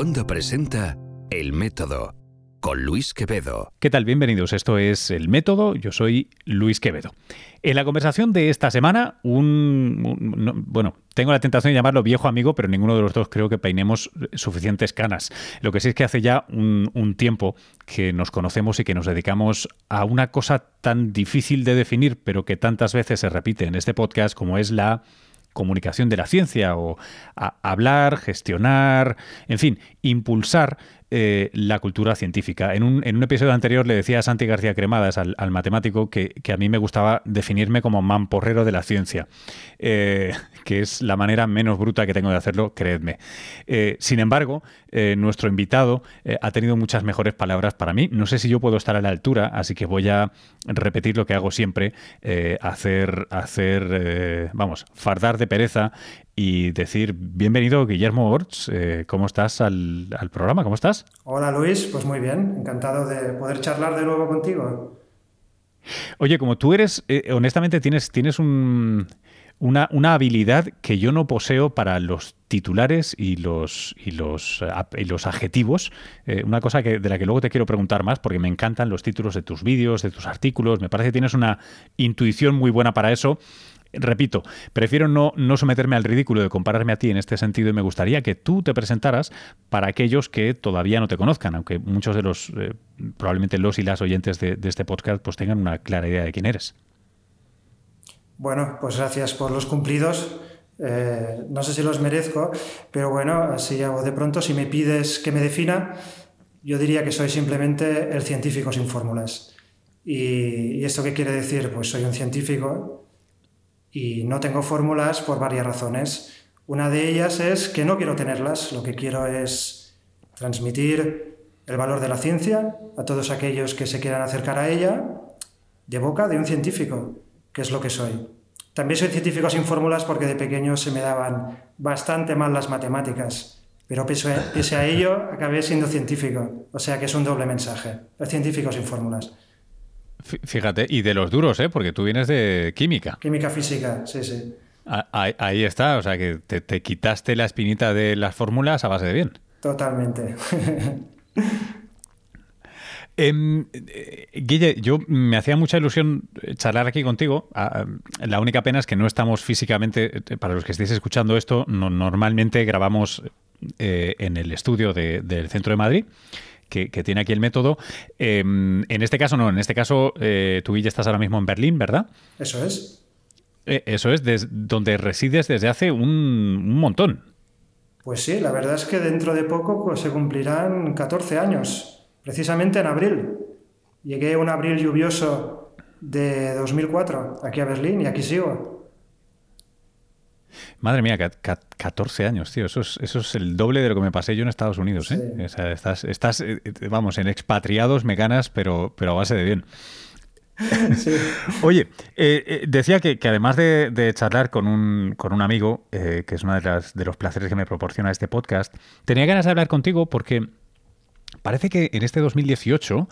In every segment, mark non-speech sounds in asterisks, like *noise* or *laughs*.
Onda presenta El Método con Luis Quevedo. ¿Qué tal? Bienvenidos. Esto es El Método. Yo soy Luis Quevedo. En la conversación de esta semana, un, bueno, tengo la tentación de llamarlo viejo amigo, pero ninguno de los dos creo que peinemos suficientes canas. Lo que sí es que hace ya un tiempo que nos conocemos y que nos dedicamos a una cosa tan difícil de definir, pero que tantas veces se repite en este podcast, como es la comunicación de la ciencia o hablar, gestionar, en fin, impulsar eh, la cultura científica. En un, en un, episodio anterior le decía a Santi García Cremadas, al, matemático, que, a mí me gustaba definirme como mamporrero de la ciencia, eh, *laughs* que es la manera menos bruta que tengo de hacerlo, creedme. Eh, sin embargo, nuestro invitado ha tenido muchas mejores palabras para mí. No sé si yo puedo estar a la altura, así que voy a repetir lo que hago siempre, hacer, hacer vamos, fardar de pereza y decir bienvenido Guillermo Orts, eh, ¿cómo estás al, programa? ¿Cómo estás? Hola Luis, pues muy bien, encantado de poder charlar de nuevo contigo. Oye, como tú eres, eh, honestamente tienes, tienes una, habilidad que yo no poseo para los titulares y los, y los, y los adjetivos. Eh, una cosa que, de la que luego te quiero preguntar más, porque me encantan los títulos de tus vídeos, de tus artículos. Me parece que tienes una intuición muy buena para eso. Repito, prefiero no, someterme al ridículo de compararme a ti en este sentido y me gustaría que tú te presentaras para aquellos que todavía no te conozcan, aunque muchos de los, eh, probablemente los y las oyentes de, este podcast, pues tengan una clara idea de quién eres. Bueno, pues gracias por los cumplidos. Eh, no sé si los merezco, pero bueno, así hago de pronto. Si me pides que me defina, yo diría que soy simplemente el científico sin fórmulas. ¿Y, y esto qué quiere decir? Pues soy un científico y no tengo fórmulas por varias razones. Una de ellas es que no quiero tenerlas, lo que quiero es transmitir el valor de la ciencia a todos aquellos que se quieran acercar a ella de boca de un científico, que es lo que soy. También soy científico sin fórmulas porque de pequeño se me daban bastante mal las matemáticas, pero pese a, ello acabé siendo científico, o sea que es un doble mensaje, el científico sin fórmulas. Fíjate, y de los duros, ¿eh? Porque tú vienes de química. Química física, sí, sí. Ahí, está, o sea que te, quitaste la espinita de las fórmulas a base de bien. Totalmente. *laughs* Em, eh, Guille, yo me hacía mucha ilusión charlar aquí contigo. Ah, la única pena es que no estamos físicamente, eh, para los que estéis escuchando esto, normalmente grabamos eh, en el estudio del centro de Madrid que, tiene aquí el método. Em, en este caso no, en este caso eh, tú ya estás ahora mismo en Berlín, ¿verdad? Eso es. Eh, eso es, donde resides desde hace un, montón. Pues sí, la verdad es que dentro de poco pues, se cumplirán 14 años, precisamente en abril. Llegué un abril lluvioso de 2004 aquí a Berlín y aquí sigo. Madre mía, 14 años, tío. Eso es, eso es el doble de lo que me pasé yo en Estados Unidos. ¿eh? estás, estás, eh, vamos, en expatriados me ganas, pero, pero a base de bien. *laughs* Oye, eh, decía que, además de, charlar con un, con un amigo, que es uno de, de los placeres que me proporciona este podcast, tenía ganas de hablar contigo porque Parece que en este 2018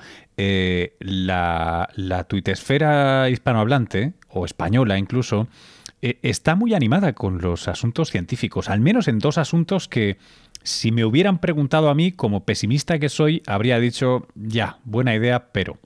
la, la tuitesfera hispanohablante, o española incluso, eh, está muy animada con los asuntos científicos, al menos en dos asuntos que si me hubieran preguntado a mí, como pesimista que soy, habría dicho, ya, buena idea, pero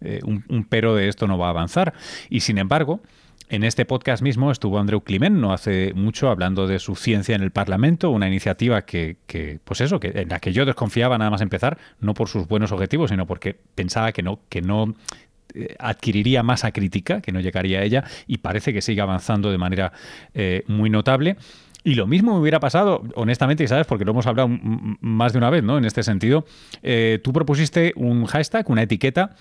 eh, un, pero de esto no va a avanzar. Y sin embargo, en este podcast mismo estuvo Andreu Climent no hace mucho hablando de su ciencia en el Parlamento, una iniciativa que, pues eso, que en la que yo desconfiaba nada más empezar, no por sus buenos objetivos, sino porque pensaba que no, que no adquiriría masa crítica, que no llegaría a ella, y parece que sigue avanzando de manera eh, muy notable. Y lo mismo me hubiera pasado, honestamente, y sabes, porque lo hemos hablado más de una vez, ¿no? En este sentido, eh, tú propusiste un hashtag, una etiqueta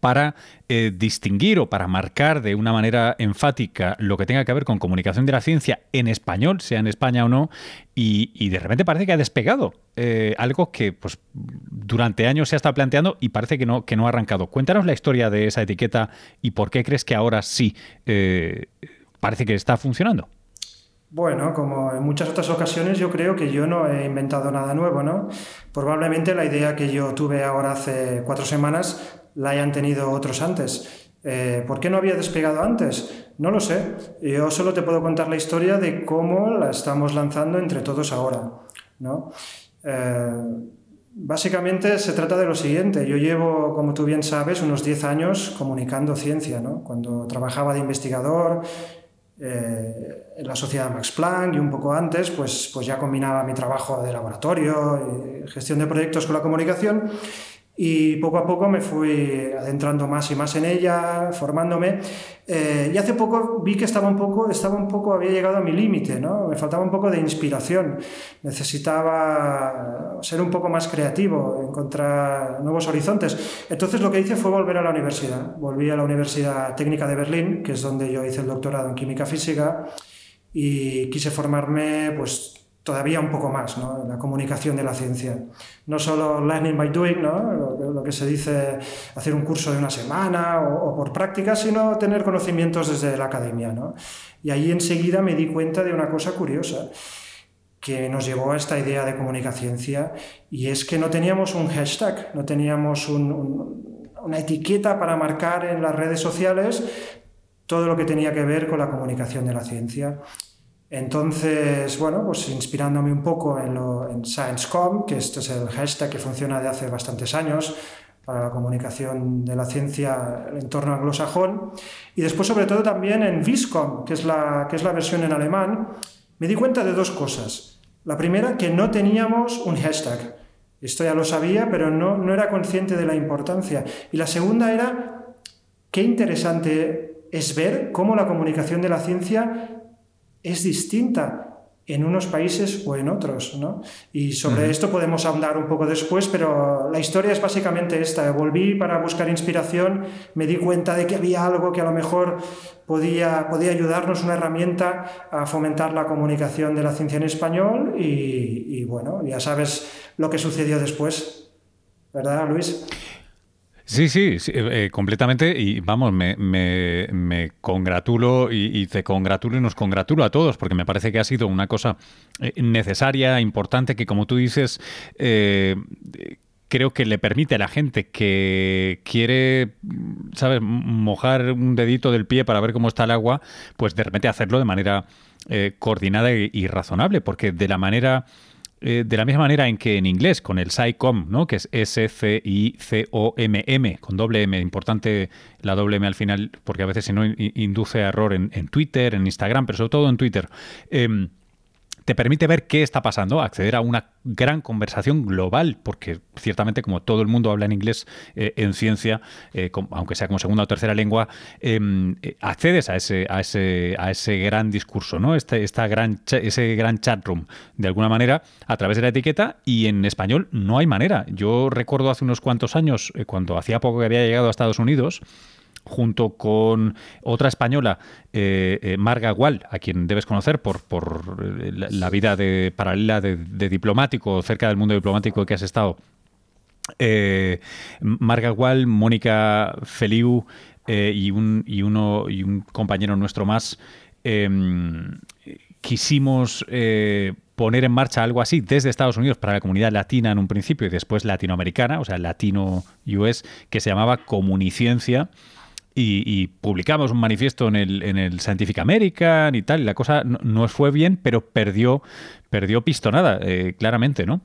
para eh, distinguir o para marcar de una manera enfática lo que tenga que ver con comunicación de la ciencia en español, sea en España o no, y, de repente parece que ha despegado eh, algo que pues, durante años se ha estado planteando y parece que no, que no ha arrancado. Cuéntanos la historia de esa etiqueta y por qué crees que ahora sí eh, parece que está funcionando. Bueno, como en muchas otras ocasiones, yo creo que yo no he inventado nada nuevo, ¿no? Probablemente la idea que yo tuve ahora hace cuatro semanas la hayan tenido otros antes. Eh, ¿Por qué no había despegado antes? No lo sé. Yo solo te puedo contar la historia de cómo la estamos lanzando entre todos ahora. ¿no? Básicamente se trata de lo siguiente. Yo llevo, como tú bien sabes, unos 10 años comunicando ciencia. ¿no? Cuando trabajaba de investigador eh, en la sociedad Max Planck y un poco antes, pues, pues ya combinaba mi trabajo de laboratorio y gestión de proyectos con la comunicación. Y poco a poco me fui adentrando más y más en ella, formándome. Eh, y hace poco vi que estaba un poco, estaba un poco, había llegado a mi límite, ¿no? Me faltaba un poco de inspiración. Necesitaba ser un poco más creativo, encontrar nuevos horizontes. Entonces lo que hice fue volver a la universidad. Volví a la Universidad Técnica de Berlín, que es donde yo hice el doctorado en química física, y quise formarme, pues todavía un poco más ¿no? la comunicación de la ciencia. No solo learning by doing, ¿no? lo, que se dice hacer un curso de una semana o, por práctica, sino tener conocimientos desde la academia. ¿no? Y ahí enseguida me di cuenta de una cosa curiosa que nos llevó a esta idea de comunicaciencia y es que no teníamos un hashtag, no teníamos una etiqueta para marcar en las redes sociales todo lo que tenía que ver con la comunicación de la ciencia. Entonces, bueno, pues inspirándome un poco en, lo, en ScienceCom, que este es el hashtag que funciona de hace bastantes años para la comunicación de la ciencia en entorno anglosajón, y después sobre todo también en Viscom, que es, la, que es la versión en alemán, me di cuenta de dos cosas. La primera, que no teníamos un hashtag. Esto ya lo sabía, pero no, no era consciente de la importancia. Y la segunda era, qué interesante es ver cómo la comunicación de la ciencia es distinta en unos países o en otros. ¿no? Y sobre esto podemos hablar un poco después, pero la historia es básicamente esta. Volví para buscar inspiración, me di cuenta de que había algo que a lo mejor podía, podía ayudarnos, una herramienta a fomentar la comunicación de la ciencia en español y, y bueno, ya sabes lo que sucedió después. ¿Verdad, Luis? Sí, sí, eh, completamente. Y vamos, me, me, congratulo y, te congratulo y nos congratulo a todos, porque me parece que ha sido una cosa eh, necesaria, importante, que como tú dices, eh, creo que le permite a la gente que quiere, ¿sabes?, mojar un dedito del pie para ver cómo está el agua, pues de repente hacerlo de manera coordinada y razonable, porque de la manera eh, de la misma manera en que en inglés, con el SciComm, ¿no? que es S-C-I-C-O-M-M, con doble M, importante la doble M al final, porque a veces si no induce error en, Twitter, en Instagram, pero sobre todo en Twitter. Em, te permite ver qué está pasando, acceder a una gran conversación global, porque ciertamente como todo el mundo habla en inglés eh, en ciencia, eh, aunque sea como segunda o tercera lengua, em, eh, accedes a ese, a ese, a ese gran discurso, ¿no? Este, esta gran, ese gran chat room, de alguna manera, a través de la etiqueta, y en español no hay manera. Yo recuerdo hace unos cuantos años, cuando hacía poco que había llegado a Estados Unidos, junto con otra española, eh, eh, Marga Wall, a quien debes conocer por, por eh, la, vida de, paralela de, diplomático, cerca del mundo diplomático que has estado. Marga Wall, Mónica Feliu y, un, y, uno, y un compañero nuestro más em, quisimos poner en marcha algo así desde Estados Unidos para la comunidad latina en un principio y después latinoamericana, o sea, latino-US, que se llamaba Comuniciencia y, publicamos un manifiesto en el, en el Scientific American y tal, y la cosa no, nos fue bien, pero perdió, perdió pistonada, eh, claramente, ¿no?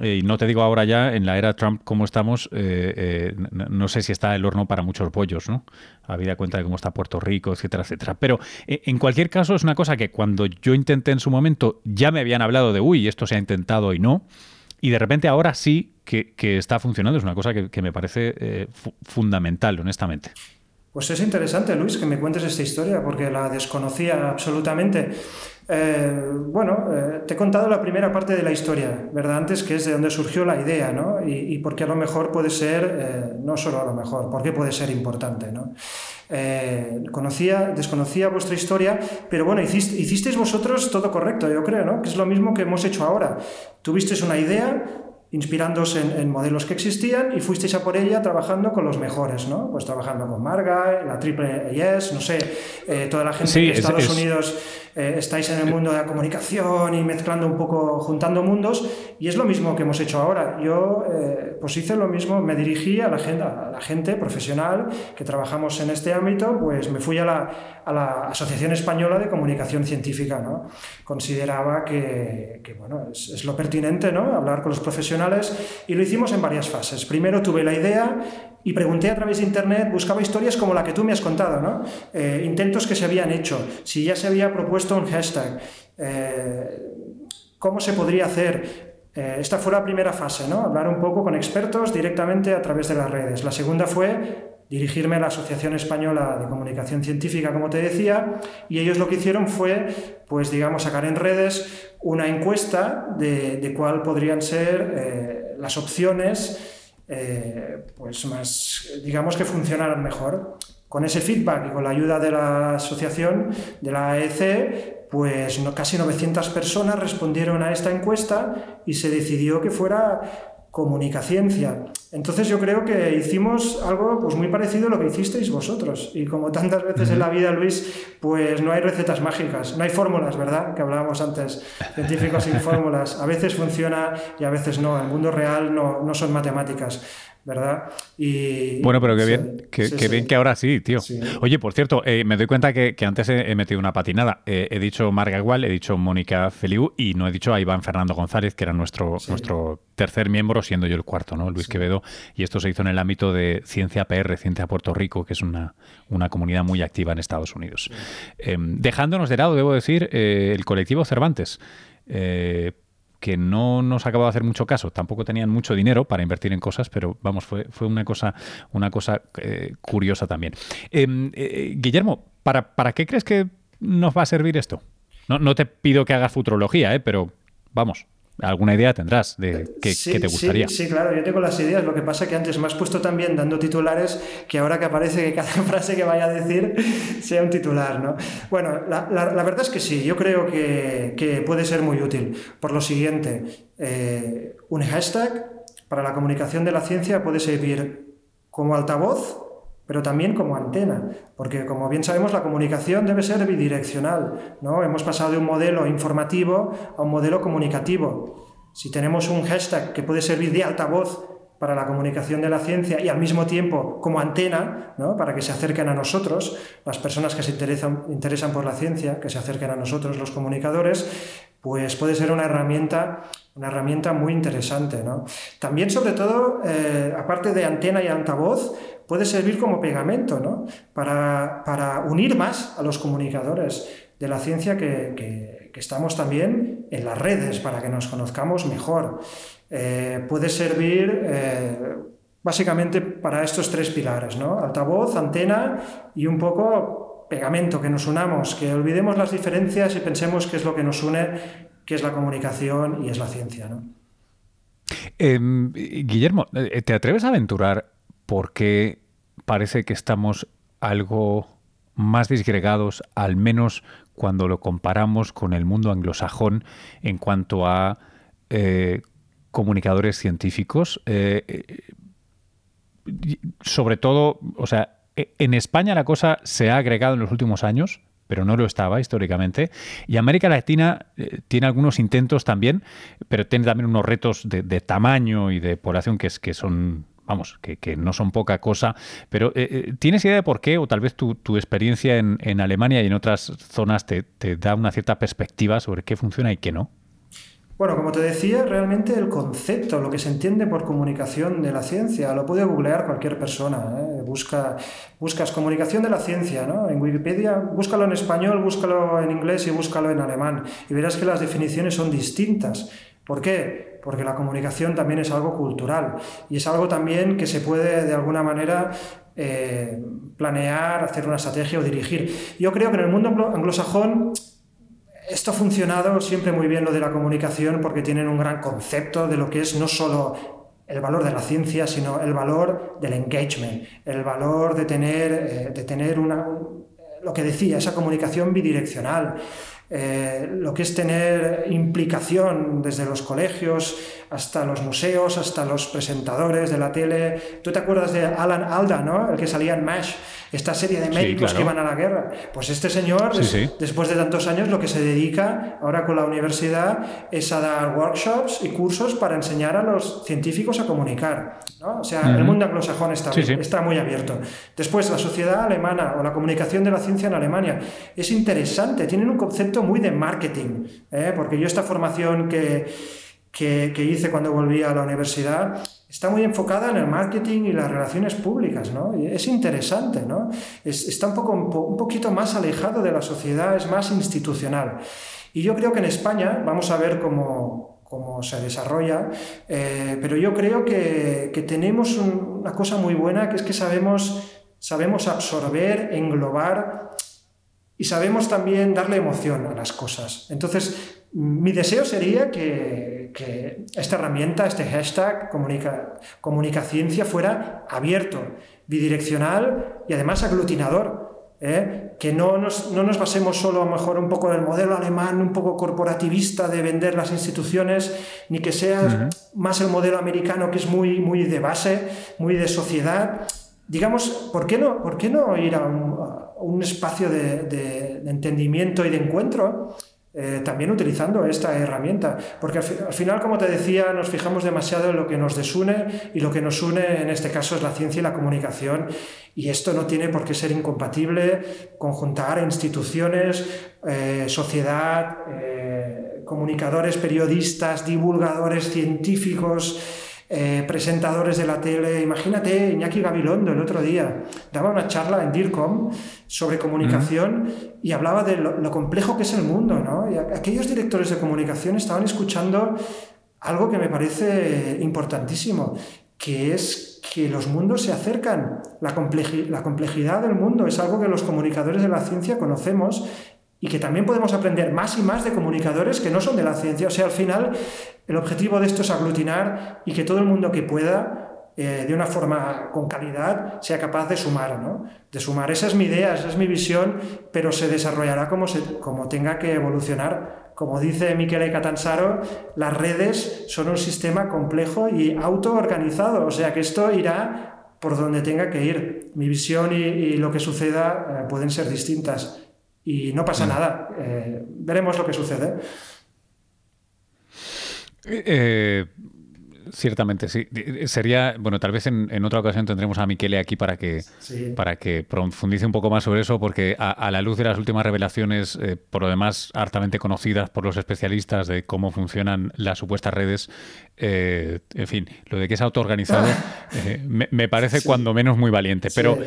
Eh, y no te digo ahora ya, en la era Trump, cómo estamos, eh, no sé si está el horno para muchos pollos, ¿no? Habida cuenta de cómo está Puerto Rico, etcétera, etcétera. Pero en cualquier caso es una cosa que cuando yo intenté en su momento, ya me habían hablado de, uy, esto se ha intentado y no. Y de repente ahora sí que, está funcionando. Es una cosa que, me parece fundamental, honestamente. Pues es interesante, Luis, que me cuentes esta historia, porque la desconocía absolutamente. Eh, bueno, eh, te he contado la primera parte de la historia, ¿verdad? Antes, que es de donde surgió la idea, ¿no? Y, y porque a lo mejor puede ser, eh, no solo a lo mejor, porque puede ser importante, ¿no? conocía, desconocía vuestra historia, pero bueno, hicisteis vosotros todo correcto, yo creo, ¿no? Que es lo mismo que hemos hecho ahora. Tuvisteis una idea, inspirándose en, modelos que existían y fuisteis a por ella trabajando con los mejores, ¿no? Pues trabajando con Marga, la Triple AS, no sé, eh, toda la gente de Estados Unidos eh, estáis en el mundo de la comunicación y mezclando un poco, juntando mundos, y es lo mismo que hemos hecho ahora. Yo eh, pues hice lo mismo, me dirigí a la, gente, a la gente profesional que trabajamos en este ámbito, pues me fui a la, a la Asociación Española de Comunicación Científica. ¿no? Consideraba que, que bueno, es, es, lo pertinente ¿no? hablar con los profesionales y lo hicimos en varias fases. Primero tuve la idea y pregunté a través de internet, buscaba historias como la que tú me has contado, ¿no? Eh, intentos que se habían hecho, si ya se había propuesto un hashtag, eh, cómo se podría hacer. Eh, esta fue la primera fase. Hablar un poco con expertos directamente a través de las redes. La segunda fue dirigirme a la Asociación Española de Comunicación Científica, como te decía, y ellos lo que hicieron fue, pues digamos, sacar en redes una encuesta de, de cuál podrían ser las opciones eh, pues más, digamos que funcionaran mejor. Con ese feedback y con la ayuda de la asociación, de la AEC, pues casi 900 personas respondieron a esta encuesta y se decidió que fuera comunicaciencia. Entonces yo creo que hicimos algo pues muy parecido a lo que hicisteis vosotros. Y como tantas veces en la vida, Luis, pues no hay recetas mágicas, no hay fórmulas, ¿verdad? Que hablábamos antes, científicos sin *laughs* fórmulas. A veces funciona y a veces no. En el mundo real no, no son matemáticas. ¿verdad? Y, bueno, pero qué bien, que, bien que ahora sí, tío. Oye, por cierto, eh, me doy cuenta que, antes he, metido una patinada. Eh, he dicho Marga Igual, he dicho Mónica Feliu y no he dicho a Iván Fernando González, que era nuestro, nuestro tercer miembro, siendo yo el cuarto, ¿no? Luis Quevedo. Y esto se hizo en el ámbito de Ciencia PR, Ciencia Puerto Rico, que es una, una comunidad muy activa en Estados Unidos. Em, dejándonos de lado, debo decir, eh, el colectivo Cervantes que no nos acabó de hacer mucho caso. Tampoco tenían mucho dinero para invertir en cosas, pero vamos, fue, fue una cosa, una cosa eh, curiosa también. Em, eh, Guillermo, ¿para, ¿para qué crees que nos va a servir esto? No, no te pido que hagas futurología, ¿eh? pero vamos alguna idea tendrás de qué, te gustaría. Sí, claro, yo tengo las ideas. Lo que pasa es que antes me has puesto también dando titulares que ahora que aparece que cada *laughs* frase que vaya a decir sea un titular, ¿no? Bueno, la, la, verdad es que sí, yo creo que, que, puede ser muy útil. Por lo siguiente, eh, un hashtag para la comunicación de la ciencia puede servir como altavoz pero también como antena, porque como bien sabemos la comunicación debe ser bidireccional, ¿no? Hemos pasado de un modelo informativo a un modelo comunicativo. Si tenemos un hashtag que puede servir de altavoz para la comunicación de la ciencia y al mismo tiempo como antena, ¿no? para que se acerquen a nosotros, las personas que se interesan, interesan por la ciencia, que se acerquen a nosotros los comunicadores, pues puede ser una herramienta, una herramienta muy interesante. ¿no? También, sobre todo, eh, aparte de antena y altavoz, puede servir como pegamento ¿no? para, para, unir más a los comunicadores de la ciencia que, que, estamos también en las redes, para que nos conozcamos mejor. Eh, puede servir eh, básicamente para estos tres pilares, ¿no? altavoz, antena y un poco pegamento, que nos unamos, que olvidemos las diferencias y pensemos qué es lo que nos une, que es la comunicación y es la ciencia. ¿no? Em, Guillermo, ¿te atreves a aventurar porque parece que estamos algo más disgregados, al menos cuando lo comparamos con el mundo anglosajón en cuanto a eh, comunicadores científicos. Eh, eh, sobre todo, o sea, e, en España la cosa se ha agregado en los últimos años, pero no lo estaba históricamente. Y América Latina tiene algunos intentos también, pero tiene también unos retos de, tamaño y de población que, es, que son vamos, que, no son poca cosa, pero eh, eh, ¿tienes idea de por qué? O tal vez tu, experiencia en, Alemania y en otras zonas te, da una cierta perspectiva sobre qué funciona y qué no. Bueno, como te decía, realmente el concepto, lo que se entiende por comunicación de la ciencia, lo puede googlear cualquier persona. ¿eh? Busca, buscas comunicación de la ciencia ¿no? en Wikipedia, búscalo en español, búscalo en inglés y búscalo en alemán. Y verás que las definiciones son distintas. ¿Por qué? Porque la comunicación también es algo cultural y es algo también que se puede de alguna manera eh, planear, hacer una estrategia o dirigir. Yo creo que en el mundo anglosajón esto ha funcionado siempre muy bien lo de la comunicación porque tienen un gran concepto de lo que es no solo el valor de la ciencia, sino el valor del engagement, el valor de tener, eh, de tener una, lo que decía, esa comunicación bidireccional. Eh, lo que es tener implicación desde los colegios hasta los museos, hasta los presentadores de la tele. ¿Tú te acuerdas de Alan Alda, ¿no? el que salía en MASH? Esta serie de médicos que iban a la guerra. Pues este señor, después de tantos años, lo que se dedica ahora con la universidad es a dar workshops y cursos para enseñar a los científicos a comunicar. O sea, el mundo anglosajón está, está muy abierto. Después, la sociedad alemana o la comunicación de la ciencia en Alemania es interesante, tienen un concepto muy de marketing, ¿eh? porque yo esta formación que, que, que hice cuando volví a la universidad está muy enfocada en el marketing y las relaciones públicas, ¿no? es interesante, ¿no? está un, poco, un poquito más alejado de la sociedad, es más institucional. Y yo creo que en España, vamos a ver cómo, cómo se desarrolla, eh, pero yo creo que, que tenemos una cosa muy buena, que es que sabemos, sabemos absorber, englobar y sabemos también darle emoción a las cosas. Entonces, mi deseo sería que que esta herramienta, este hashtag comunica, comunicaciencia fuera abierto, bidireccional y además aglutinador. ¿eh? Que no nos, no nos, basemos solo a lo mejor un poco del modelo alemán, un poco corporativista de vender las instituciones, ni que sea más el modelo americano que es muy, muy de base, muy de sociedad. Digamos, ¿por qué no, por qué no ir a un, espacio de, de, de entendimiento y de encuentro? Eh, también utilizando esta herramienta. Porque al, final, como te decía, nos fijamos demasiado en lo que nos desune y lo que nos une en este caso es la ciencia y la comunicación. Y esto no tiene por qué ser incompatible, conjuntar instituciones, eh, sociedad, eh, comunicadores, periodistas, divulgadores científicos eh, presentadores de la tele. Imagínate, Iñaki Gabilondo el otro día daba una charla en DIRCOM sobre comunicación y hablaba de lo, complejo que es el mundo. ¿no? Y aquellos directores de comunicación estaban escuchando algo que me parece importantísimo, que es que los mundos se acercan. La, la complejidad del mundo es algo que los comunicadores de la ciencia conocemos y que también podemos aprender más y más de comunicadores que no son de la ciencia. O sea, al final, el objetivo de esto es aglutinar y que todo el mundo que pueda, eh, de una forma con calidad, sea capaz de sumar, ¿no? De sumar. Esa es mi idea, esa es mi visión, pero se desarrollará como, se, como tenga que evolucionar. Como dice Michele Catansaro, las redes son un sistema complejo y autoorganizado, o sea que esto irá por donde tenga que ir. Mi visión y, lo que suceda eh, pueden ser distintas y no pasa mm. nada. Eh, veremos lo que sucede. Eh, Ciertamente, sí. Sería, bueno, tal vez en, otra ocasión tendremos a Miquele aquí para que, para que profundice un poco más sobre eso, porque a, la luz de las últimas revelaciones, eh, por lo demás hartamente conocidas por los especialistas de cómo funcionan las supuestas redes, eh, en fin, lo de que es autoorganizado *laughs* eh, me, parece cuando menos muy valiente. Pero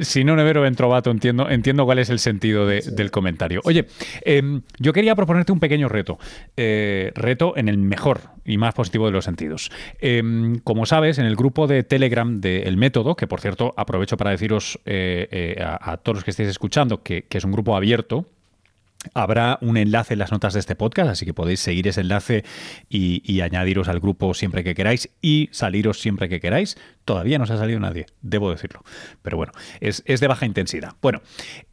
si no Nevero Ventrovato, entiendo, entiendo cuál es el sentido del comentario. Oye, em, yo quería proponerte un pequeño reto. reto en el mejor y más positivo de los sentidos. Em, como sabes, en el grupo de Telegram del Método, que por cierto aprovecho para deciros eh, eh, a, todos los que estéis escuchando que, que es un grupo abierto, Habrá un enlace en las notas de este podcast, así que podéis seguir ese enlace y, añadiros al grupo siempre que queráis y saliros siempre que queráis. Todavía no se ha salido nadie, debo decirlo. Pero bueno, es, de baja intensidad. Bueno,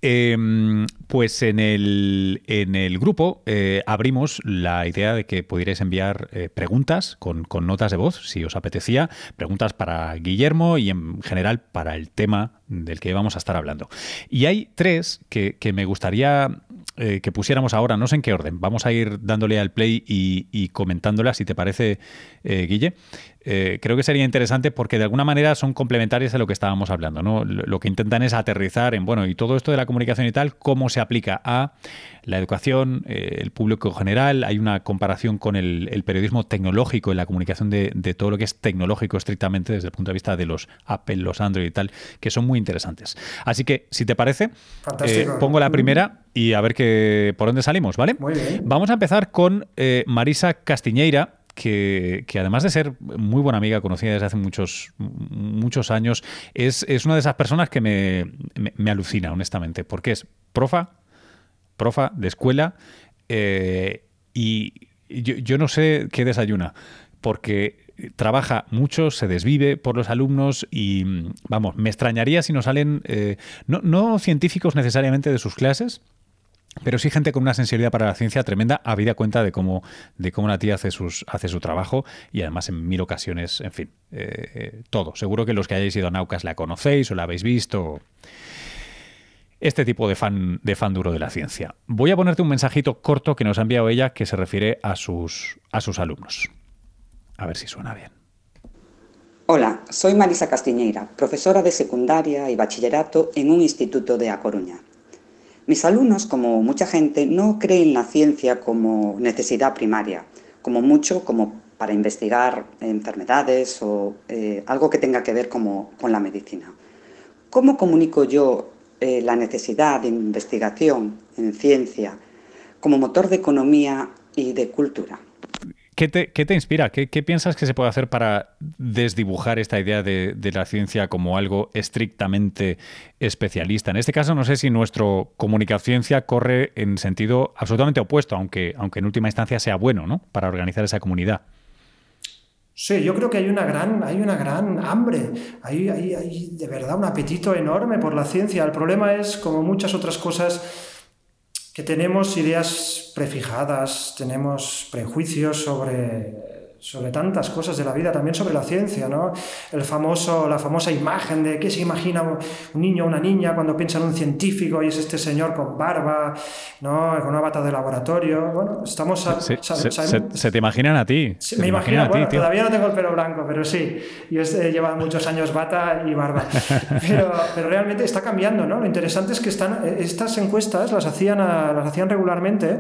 em, pues en el, en el grupo eh, abrimos la idea de que pudierais enviar eh, preguntas con, notas de voz, si os apetecía, preguntas para Guillermo y en general para el tema del que vamos a estar hablando. Y hay tres que, que me gustaría eh, que pusiéramos ahora, no sé en qué orden, vamos a ir dándole al play y, comentándolas, si te parece, eh, Guille. Eh, creo que sería interesante porque de alguna manera son complementarias a lo que estábamos hablando. ¿no? Lo que intentan es aterrizar en, bueno, y todo esto de la comunicación y tal, cómo se aplica a la educación, eh, el público general. Hay una comparación con el, periodismo tecnológico y la comunicación de, todo lo que es tecnológico estrictamente desde el punto de vista de los Apple, los Android y tal, que son muy interesantes. Así que, si te parece, eh, pongo la primera y a ver qué, por dónde salimos, ¿vale? Vamos a empezar con Marisa Castiñeira, que, además de ser muy buena amiga, conocida desde hace muchos, muchos años, es, una de esas personas que me, alucina, honestamente, porque es profa, profa de escuela, eh, y yo, no sé qué desayuna, porque trabaja mucho, se desvive por los alumnos y, vamos, me extrañaría si no salen, eh, no, no científicos necesariamente de sus clases, pero sí gente con una sensibilidad para la ciencia tremenda, habida cuenta de cómo, de cómo la tía hace, sus, hace su trabajo y además en mil ocasiones, en fin, eh, eh, todo. Seguro que los que hayáis ido a Naucas la conocéis o la habéis visto. Este tipo de fan, de fan duro de la ciencia. Voy a ponerte un mensajito corto que nos ha enviado ella que se refiere a sus, a sus alumnos. A ver si suena bien. Hola, soy Marisa Castiñeira, profesora de secundaria y bachillerato en un instituto de A Coruña. Mis alumnos, como mucha gente, no creen la ciencia como necesidad primaria, como mucho como para investigar enfermedades o eh, algo que tenga que ver como, con la medicina. ¿Cómo comunico yo eh, la necesidad de investigación en ciencia como motor de economía y de cultura? ¿Qué te, inspira? ¿Qué, piensas que se puede hacer para desdibujar esta idea de, la ciencia como algo estrictamente especialista? En este caso, no sé si nuestro comunicación corre en sentido absolutamente opuesto, aunque, aunque en última instancia sea bueno ¿no? para organizar esa comunidad. Sí, yo creo que hay una gran, hay una gran hambre, hay, hay de verdad un apetito enorme por la ciencia. El problema es, como muchas otras cosas, que tenemos ideas prefijadas, tenemos prejuicios sobre sobre tantas cosas de la vida, también sobre la ciencia, ¿no? El famoso, la famosa imagen de qué se imagina un niño o una niña cuando piensa en un científico y es este señor con barba, ¿no? Con una bata de laboratorio. Bueno, estamos... se, te imaginan a ti. me imagino, bueno, todavía no tengo el pelo blanco, pero sí. Yo he llevado muchos años bata y barba. *laughs* Pero, pero realmente está cambiando, ¿no? Lo interesante es que están, estas encuestas las hacían, las hacían regularmente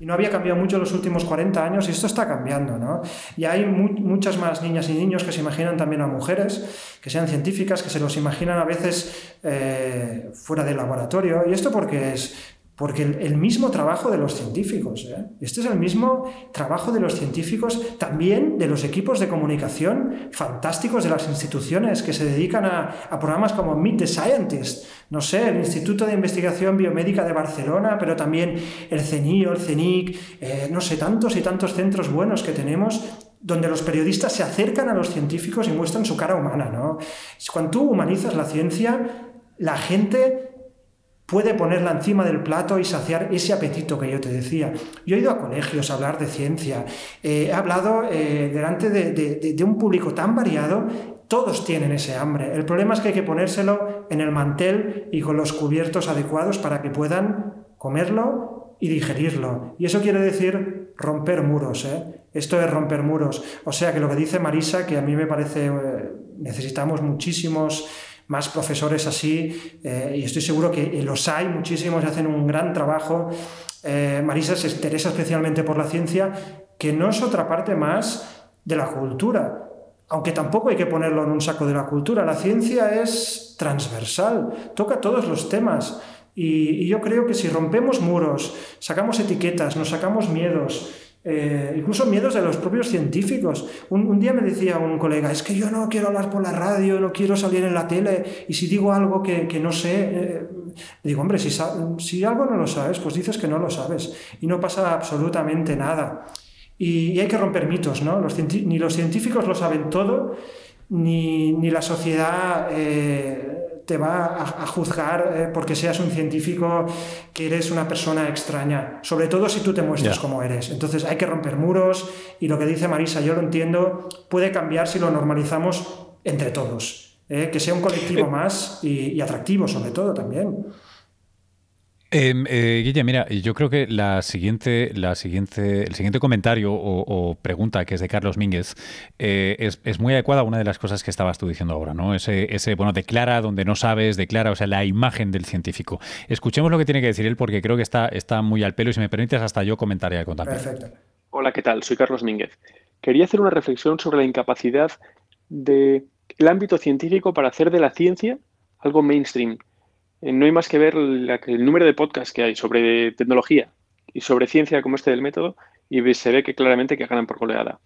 y no había cambiado mucho en los últimos 40 años y esto está cambiando, ¿no? Y hay muchas más niñas y niños que se imaginan también a mujeres, que sean científicas, que se los imaginan a veces eh, fuera del laboratorio. ¿Y esto porque es? Porque el, mismo trabajo de los científicos, ¿eh? este es el mismo trabajo de los científicos, también de los equipos de comunicación fantásticos de las instituciones que se dedican a, programas como Meet the Scientist, no sé, el Instituto de Investigación Biomédica de Barcelona, pero también el CENIO, el CENIC, eh, no sé, tantos y tantos centros buenos que tenemos donde los periodistas se acercan a los científicos y muestran su cara humana. ¿no? Cuando tú humanizas la ciencia, la gente puede ponerla encima del plato y saciar ese apetito que yo te decía. Yo he ido a colegios a hablar de ciencia, eh, he hablado eh, delante de, un público tan variado, todos tienen ese hambre. El problema es que hay que ponérselo en el mantel y con los cubiertos adecuados para que puedan comerlo y digerirlo. Y eso quiere decir romper muros. ¿eh? Esto es romper muros. O sea que lo que dice Marisa, que a mí me parece, necesitamos muchísimos más profesores así, eh, y estoy seguro que los hay muchísimos y hacen un gran trabajo. Eh, Marisa se interesa especialmente por la ciencia, que no es otra parte más de la cultura, aunque tampoco hay que ponerlo en un saco de la cultura. La ciencia es transversal, toca todos los temas. y yo creo que si rompemos muros, sacamos etiquetas, nos sacamos miedos, eh, incluso miedos de los propios científicos. Un, día me decía un colega, es que yo no quiero hablar por la radio, no quiero salir en la tele, y si digo algo que, no sé, eh", digo, hombre, si, si algo no lo sabes, pues dices que no lo sabes, y no pasa absolutamente nada. Y, hay que romper mitos, ¿no? ni los científicos lo saben todo, ni, la sociedad... Eh, te va a, juzgar eh, porque seas un científico que eres una persona extraña, sobre todo si tú te muestras como eres. Entonces hay que romper muros y lo que dice Marisa, yo lo entiendo, puede cambiar si lo normalizamos entre todos, eh, que sea un colectivo eh, más y atractivo sobre todo también. Em, eh, Guille, mira, yo creo que la siguiente, la siguiente, el siguiente comentario o, pregunta que es de Carlos Mínguez eh, es, muy adecuada a una de las cosas que estabas tú diciendo ahora, ¿no? Ese, ese, bueno, declara donde no sabes, declara, o sea, la imagen del científico. Escuchemos lo que tiene que decir él porque creo que está, está muy al pelo y si me permites hasta yo comentaré algo también. Perfecto. Hola, ¿qué tal? Soy Carlos Mínguez. Quería hacer una reflexión sobre la incapacidad del ámbito científico para hacer de la ciencia algo mainstream no hay más que ver el número de podcasts que hay sobre tecnología y sobre ciencia como este del método y se ve que claramente que ganan por goleada.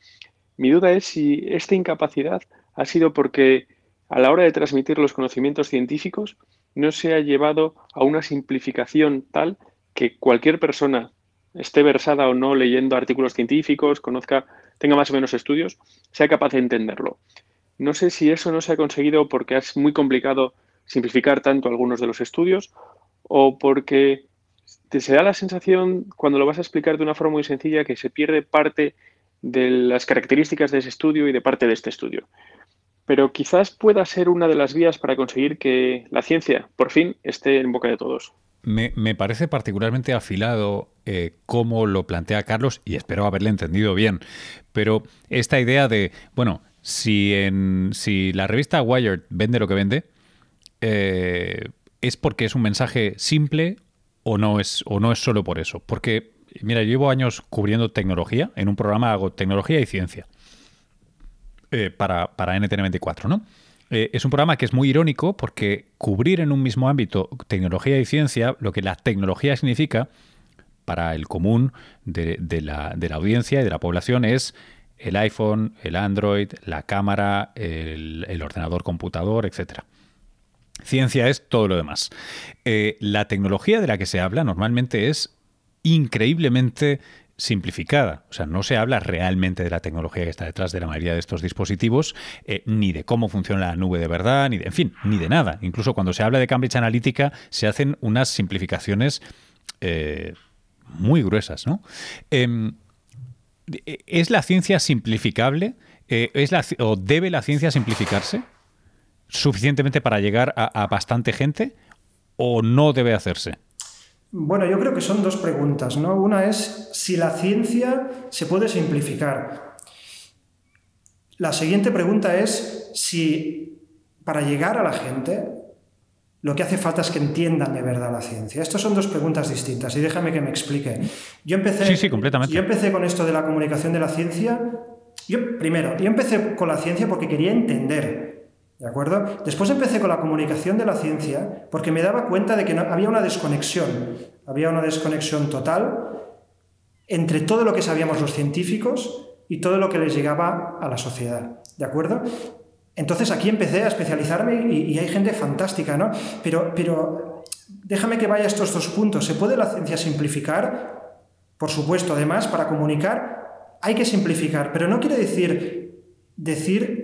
Mi duda es si esta incapacidad ha sido porque a la hora de transmitir los conocimientos científicos no se ha llevado a una simplificación tal que cualquier persona esté versada o no leyendo artículos científicos, conozca, tenga más o menos estudios, sea capaz de entenderlo. No sé si eso no se ha conseguido porque es muy complicado simplificar tanto algunos de los estudios o porque te se da la sensación, cuando lo vas a explicar de una forma muy sencilla, que se pierde parte de las características de ese estudio y de parte de este estudio. Pero quizás pueda ser una de las vías para conseguir que la ciencia, por fin, esté en boca de todos. Me, parece particularmente afilado eh, cómo lo plantea Carlos, y espero haberle entendido bien, pero esta idea de, bueno, si, en, si la revista Wired vende lo que vende, eh, es porque es un mensaje simple o no es, o no es solo por eso. Porque, mira, llevo años cubriendo tecnología, en un programa hago tecnología y ciencia eh, para, para NTN24, ¿no? Eh, es un programa que es muy irónico porque cubrir en un mismo ámbito tecnología y ciencia, lo que la tecnología significa para el común de, la, audiencia y de la población es el iPhone, el Android, la cámara, el, ordenador computador, etc. Ciencia es todo lo demás. Eh, la tecnología de la que se habla normalmente es increíblemente simplificada. O sea, no se habla realmente de la tecnología que está detrás de la mayoría de estos dispositivos, eh, ni de cómo funciona la nube de verdad, ni de, en fin, ni de nada. Incluso cuando se habla de Cambridge Analytica, se hacen unas simplificaciones eh, muy gruesas, ¿no? Em, ¿Es la ciencia simplificable? ¿Es ¿O debe la ciencia simplificarse suficientemente para llegar a bastante gente? ¿O no debe hacerse? Bueno, yo creo que son dos preguntas, ¿no? Una es si la ciencia se puede simplificar. La siguiente pregunta es si para llegar a la gente lo que hace falta es que entiendan de verdad la ciencia. Estas son dos preguntas distintas y déjame que me explique. Yo empecé, sí, sí, completamente. Yo empecé con esto de la comunicación de la ciencia. Yo, primero, yo empecé con la ciencia porque quería entender ¿De acuerdo? Después empecé con la comunicación de la ciencia porque me daba cuenta de que no, había una desconexión, había una desconexión total entre todo lo que sabíamos los científicos y todo lo que les llegaba a la sociedad. ¿De acuerdo? Entonces aquí empecé a especializarme y, hay gente fantástica, ¿no? Pero, pero déjame que vaya a estos dos puntos. ¿Se puede la ciencia simplificar? Por supuesto, además, para comunicar hay que simplificar, pero no quiere decir decir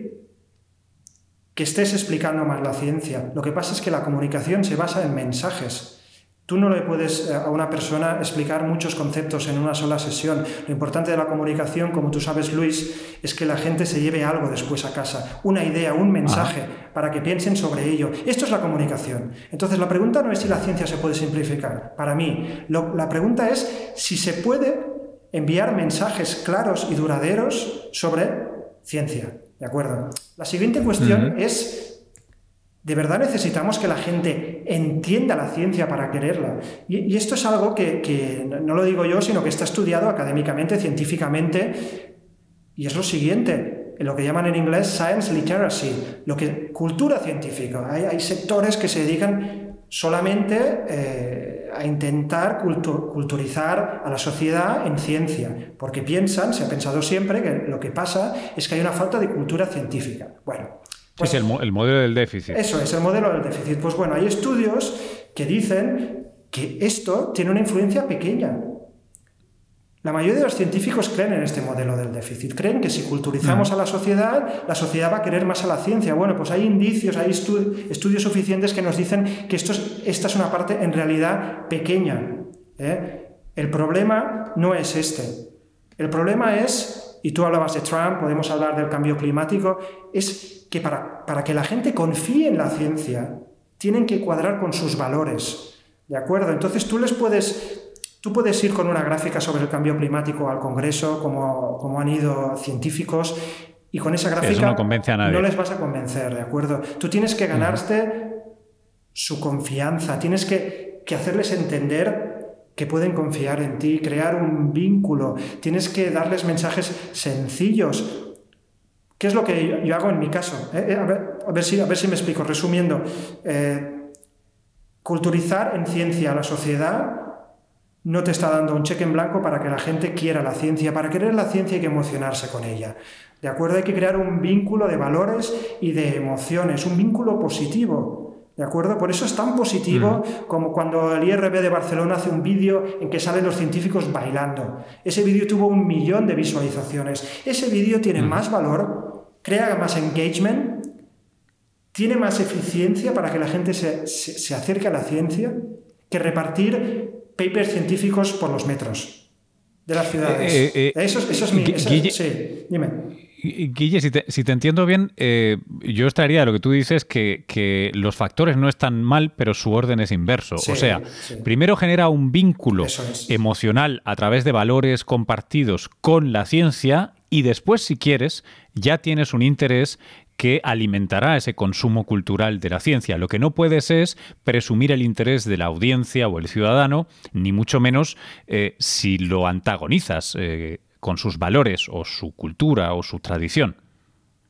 que estés explicando más la ciencia. Lo que pasa es que la comunicación se basa en mensajes. Tú no le puedes eh, a una persona explicar muchos conceptos en una sola sesión. Lo importante de la comunicación, como tú sabes, Luis, es que la gente se lleve algo después a casa, una idea, un mensaje, para que piensen sobre ello. Esto es la comunicación. Entonces, la pregunta no es si la ciencia se puede simplificar. Para mí, la pregunta es si se puede enviar mensajes claros y duraderos sobre ciencia. ¿De acuerdo? La siguiente cuestión es, ¿de verdad necesitamos que la gente entienda la ciencia para quererla? Y, esto es algo que, no lo digo yo, sino que está estudiado académicamente, científicamente, y es lo siguiente, lo que llaman en inglés science literacy, lo que, cultura científica. Hay, sectores que se dedican solamente eh, a intentar culturizar a la sociedad en ciencia, porque piensan, se ha pensado siempre, que lo que pasa es que hay una falta de cultura científica. Bueno. Pues, es el, modelo del déficit. Eso es el modelo del déficit. Pues bueno, hay estudios que dicen que esto tiene una influencia pequeña. La mayoría de los científicos creen en este modelo del déficit. Creen que si culturizamos a la sociedad, la sociedad va a querer más a la ciencia. Bueno, pues hay indicios, hay estudios suficientes que nos dicen que esto esta es una parte en realidad pequeña. ¿eh? El problema no es este. El problema es, y tú hablabas de Trump, podemos hablar del cambio climático, es que para, para que la gente confíe en la ciencia, tienen que cuadrar con sus valores. ¿De acuerdo? Entonces tú les puedes Tú puedes ir con una gráfica sobre el cambio climático al Congreso, como, como han ido científicos, y con esa gráfica no, convence a nadie. no les vas a convencer, ¿de acuerdo? Tú tienes que ganarte su confianza, tienes que, que hacerles entender que pueden confiar en ti, crear un vínculo, tienes que darles mensajes sencillos. ¿Qué es lo que yo hago en mi caso? Eh, eh, a, ver, a, ver, si, a ver si me explico. Resumiendo, eh, culturizar en ciencia a la sociedad no te está dando un cheque en blanco para que la gente quiera la ciencia. Para querer la ciencia hay que emocionarse con ella. ¿De acuerdo? Hay que crear un vínculo de valores y de emociones, un vínculo positivo. ¿De acuerdo? Por eso es tan positivo como cuando el IRB de Barcelona hace un vídeo en que salen los científicos bailando. Ese vídeo tuvo un millón de visualizaciones. Ese vídeo tiene más valor, crea más engagement, tiene más eficiencia para que la gente se, se acerque a la ciencia que repartir papers científicos por los metros de las ciudades. Eh, eh, eso, es mi... sí, dime. Guille, si te, entiendo bien, eh, yo estaría lo que tú dices que, los factores no están mal, pero su orden es inverso. o sea, primero genera un vínculo emocional a través de valores compartidos con la ciencia y después, si quieres, ya tienes un interés que alimentará ese consumo cultural de la ciencia. Lo que no puedes es presumir el interés de la audiencia o el ciudadano, ni mucho menos eh, si lo antagonizas. Eh, con sus valores o su cultura o su tradición.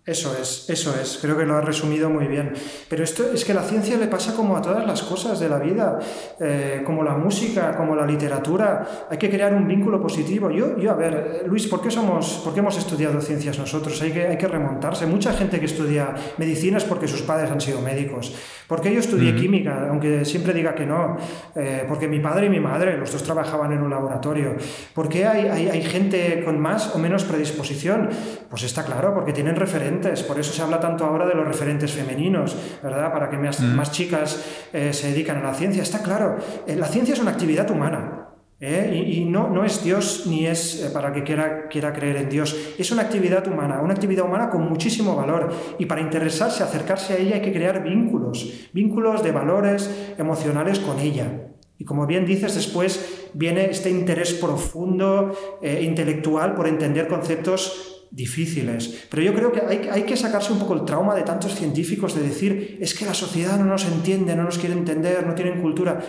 Eso es, eso es, creo que lo has resumido muy bien. Pero esto es que la ciencia le pasa como a todas las cosas de la vida, eh, como la música, como la literatura, hay que crear un vínculo positivo. Yo, yo a ver, Luis, ¿por qué, somos, por qué hemos estudiado ciencias nosotros? Hay que, hay que remontarse. Mucha gente que estudia medicina es porque sus padres han sido médicos. ¿Por qué yo estudié química? Aunque siempre diga que no. Eh, porque mi padre y mi madre, los dos trabajaban en un laboratorio. ¿Por qué hay, hay, hay gente con más o menos predisposición? Pues está claro, porque tienen referentes por eso se habla tanto ahora de los referentes femeninos, ¿verdad? Para que más, mm. chicas eh, se dedican a la ciencia. Está claro, eh, la ciencia es una actividad humana. ¿eh? Y, no, no es Dios ni es para que quiera, quiera creer en Dios. Es una actividad humana, una actividad humana con muchísimo valor. Y para interesarse, acercarse a ella, hay que crear vínculos, vínculos de valores emocionales con ella. Y como bien dices, después viene este interés profundo, intelectual, por entender conceptos difíciles. Pero yo creo que hay, que sacarse un poco el trauma de tantos científicos de decir, es que la sociedad no nos entiende, no nos quiere entender, no tienen cultura.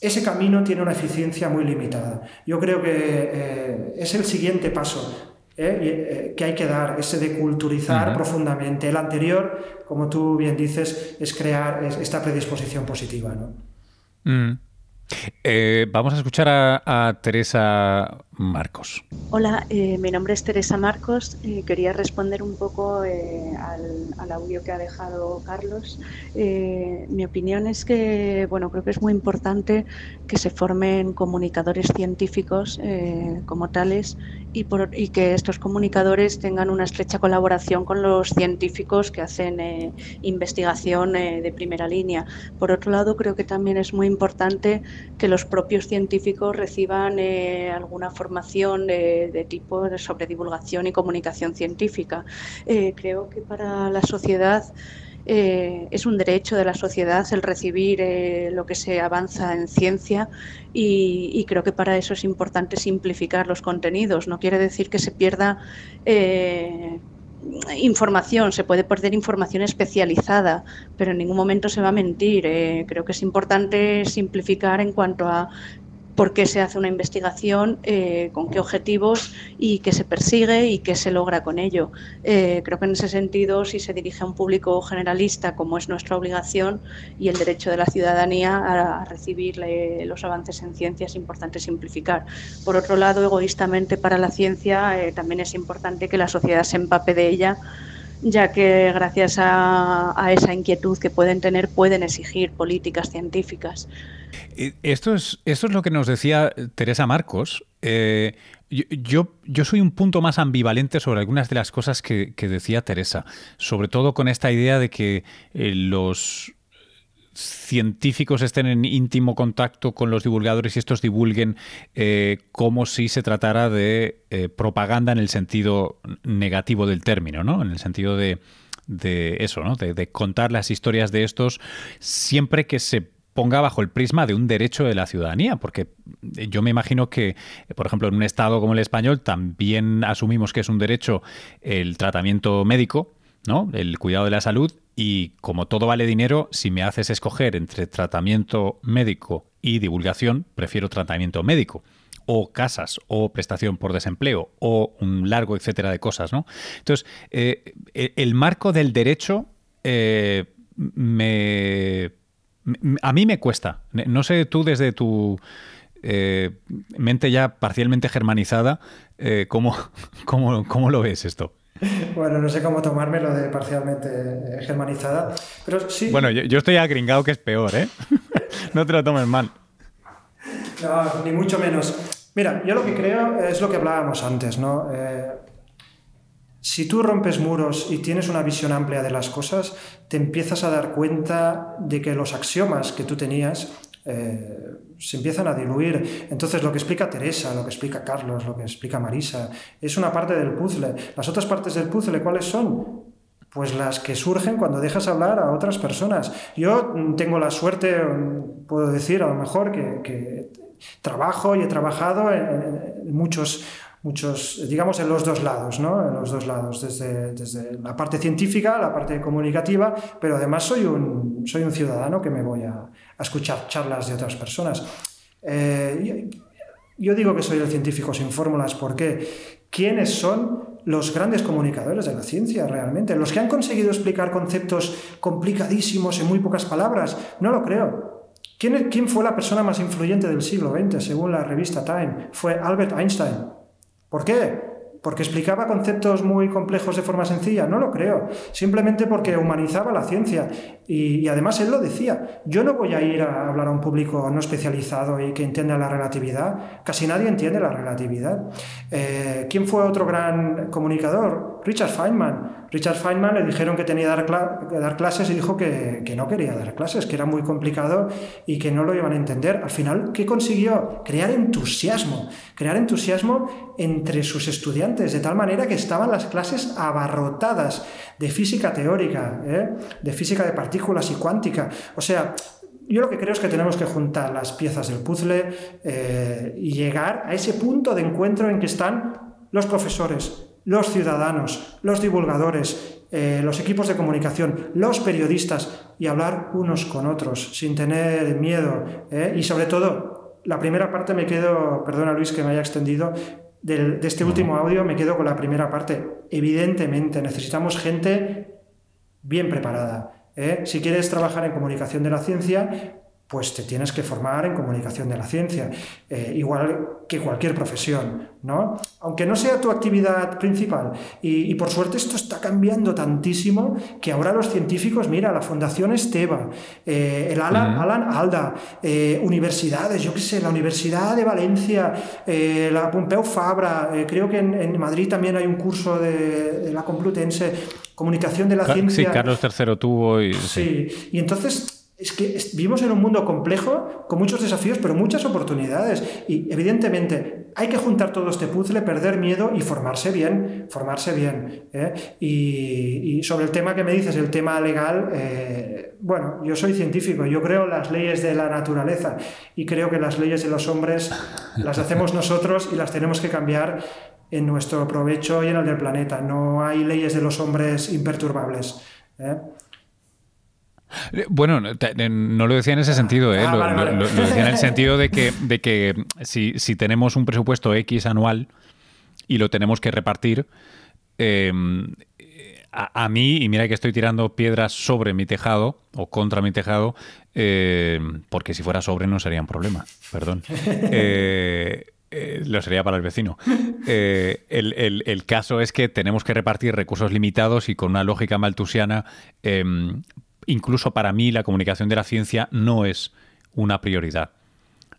Ese camino tiene una eficiencia muy limitada. Yo creo que eh, es el siguiente paso ¿eh? Eh, que hay que dar, ese de culturizar profundamente. El anterior, como tú bien dices, es crear esta predisposición positiva. ¿no? Mm. vamos a escuchar a Teresa Marcos. Hola, eh, mi nombre es Teresa Marcos. y quería responder un poco eh, al, audio que ha dejado Carlos. Eh, mi opinión es que, bueno, creo que es muy importante que se formen comunicadores científicos como tales y, y, que estos comunicadores tengan una estrecha colaboración con los científicos que hacen investigación de primera línea. Por otro lado, creo que también es muy importante que los propios científicos reciban alguna forma de, tipo sobre divulgación y comunicación científica. Eh, creo que para la sociedad eh, es un derecho de la sociedad el recibir eh, lo que se avanza en ciencia y, creo que para eso es importante simplificar los contenidos. No quiere decir que se pierda información, se puede perder información especializada, pero en ningún momento se va a mentir. creo que es importante simplificar en cuanto a por qué se hace una investigación, eh, con qué objetivos y qué se persigue y qué se logra con ello. Eh, creo que en ese sentido, si se dirige a un público generalista, como es nuestra obligación y el derecho de la ciudadanía a, recibir los avances en ciencia, es importante simplificar. Por otro lado, egoístamente para la ciencia, eh, también es importante que la sociedad se empape de ella ya que gracias a, esa inquietud que pueden tener pueden exigir políticas científicas. Esto es, esto es lo que nos decía Teresa Marcos. Eh, yo, yo, soy un punto más ambivalente sobre algunas de las cosas que, decía Teresa, sobre todo con esta idea de que eh, los científicos estén en íntimo contacto con los divulgadores y estos divulguen eh, como si se tratara de eh, propaganda en el sentido negativo del término, ¿no? En el sentido de, eso, ¿no? De, contar las historias de estos siempre que se ponga bajo el prisma de un derecho de la ciudadanía, porque yo me imagino que, por ejemplo, en un estado como el español también asumimos que es un derecho el tratamiento médico, ¿no? El cuidado de la salud y como todo vale dinero, si me haces escoger entre tratamiento médico y divulgación, prefiero tratamiento médico o casas, o prestación por desempleo, o un largo etcétera de cosas, ¿no? Entonces, eh, el marco del derecho eh, me, a mí me cuesta. No sé tú desde tu eh, mente ya parcialmente germanizada, *laughs* ¿cómo, cómo lo ves esto? Bueno, no sé cómo tomármelo de parcialmente eh, germanizada, pero sí. Bueno, yo, estoy agringado que es peor, ¿eh? *laughs* no te lo tomes mal. No, ni mucho menos. Mira, yo lo que creo es lo que hablábamos antes, ¿no? Eh, si tú rompes muros y tienes una visión amplia de las cosas, te empiezas a dar cuenta de que los axiomas que tú tenías eh, se empiezan a diluir. Entonces, lo que explica Teresa, lo que explica Carlos, lo que explica Marisa, es una parte del puzzle. Las otras partes del puzzle, ¿cuáles son? Pues las que surgen cuando dejas hablar a otras personas. Yo tengo la suerte, puedo decir a lo mejor, que, trabajo y he trabajado en muchos muchos, digamos, en los dos lados, ¿no? En los dos lados, desde, desde, la parte científica, la parte comunicativa, pero además soy un, soy un ciudadano que me voy a, a escuchar charlas de otras personas. Eh, yo digo que soy el científico sin fórmulas porque ¿quiénes son los grandes comunicadores de la ciencia realmente? Los que han conseguido explicar conceptos complicadísimos en muy pocas palabras. No lo creo. ¿Quién, ¿Quién fue la persona más influyente del siglo XX según la revista Time? Fue Albert Einstein. ¿Por qué? ¿Porque explicaba conceptos muy complejos de forma sencilla? No lo creo. Simplemente porque humanizaba la ciencia. Y, además él lo decía. Yo no voy a ir a hablar a un público no especializado y que entienda la relatividad. Casi nadie entiende la relatividad. Eh, ¿Quién fue otro gran comunicador? Richard Feynman. Richard Feynman le dijeron que tenía que dar, clases y dijo que, que no quería dar clases, que era muy complicado y que no lo iban a entender. Al final, ¿qué consiguió? Crear entusiasmo. Crear entusiasmo entre sus estudiantes de tal manera que estaban las clases abarrotadas de física teórica, ¿eh? de física de partículas y cuántica. O sea, yo lo que creo es que tenemos que juntar las piezas del puzzle eh, y llegar a ese punto de encuentro en que están los profesores, los ciudadanos, los divulgadores, eh, los equipos de comunicación, los periodistas y hablar unos con otros sin tener miedo. Y sobre todo, la primera parte me quedo, perdona Luis que me haya extendido, de este último audio me quedo con la primera parte. Evidentemente, necesitamos gente bien preparada. ¿eh? Si quieres trabajar en comunicación de la ciencia, pues te tienes que formar en comunicación de la ciencia, eh, igual que cualquier profesión, ¿no? Aunque no sea tu actividad principal. Y, por suerte esto está cambiando tantísimo que ahora los científicos, mira, la Fundación Esteba, eh, el Alan, Alda, eh, universidades, yo qué sé, la Universidad de Valencia, la Pompeu Fabra, creo que en, Madrid también hay un curso de, la Complutense, comunicación de la ciencia. Sí, Carlos III tuvo y... sí. y entonces es que vivimos en un mundo complejo, con muchos desafíos, pero muchas oportunidades. Y evidentemente hay que juntar todo este puzzle, perder miedo y formarse bien, formarse bien. ¿eh? Y, sobre el tema que me dices, el tema legal, eh, bueno, yo soy científico, yo creo las leyes de la naturaleza y creo que las leyes de los hombres *laughs* las hacemos nosotros y las tenemos que cambiar en nuestro provecho y en el del planeta. No hay leyes de los hombres imperturbables. ¿eh? Eh, bueno, no lo decía en ese sentido, ¿eh? ah, lo, decía en el *laughs* sentido de que, de que si, tenemos un presupuesto X anual y lo tenemos que repartir, em, a, mí, y mira que estoy tirando piedras sobre mi tejado o contra mi tejado, em, porque si fuera sobre no sería un problema, perdón. *laughs* Eh, lo sería para el vecino. el, el, caso es que tenemos que repartir recursos limitados y con una lógica maltusiana em, incluso para mí la comunicación de la ciencia no es una prioridad.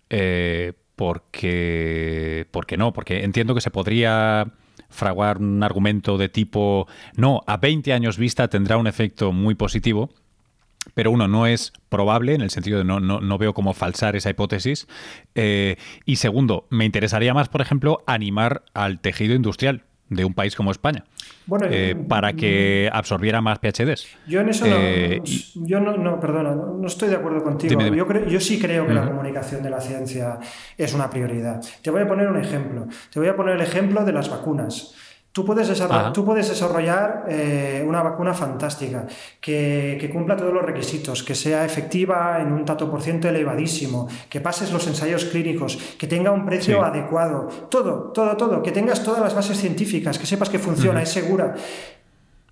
Eh, porque, porque no, porque entiendo que se podría fraguar un argumento de tipo, no, a 20 años vista tendrá un efecto muy positivo, pero uno, no es probable, en el sentido de no, no, veo cómo falsar esa hipótesis. Eh, y segundo, me interesaría más, por ejemplo, animar al tejido industrial de un país como España. Eh, para que mm, absorbiera más PhDs. Yo en eso no, eh, yo no, perdona, no, estoy de acuerdo contigo. Yo, creo, yo sí creo que la comunicación de la ciencia es una prioridad. Te voy a poner un ejemplo. Te voy a poner el ejemplo de las vacunas. Tú puedes desarrollar, tú puedes desarrollar eh, una vacuna fantástica que, cumpla todos los requisitos, que sea efectiva en un tanto por ciento elevadísimo, que pases los ensayos clínicos, que tenga un precio adecuado, todo, todo, todo, que tengas todas las bases científicas, que sepas que funciona, es segura.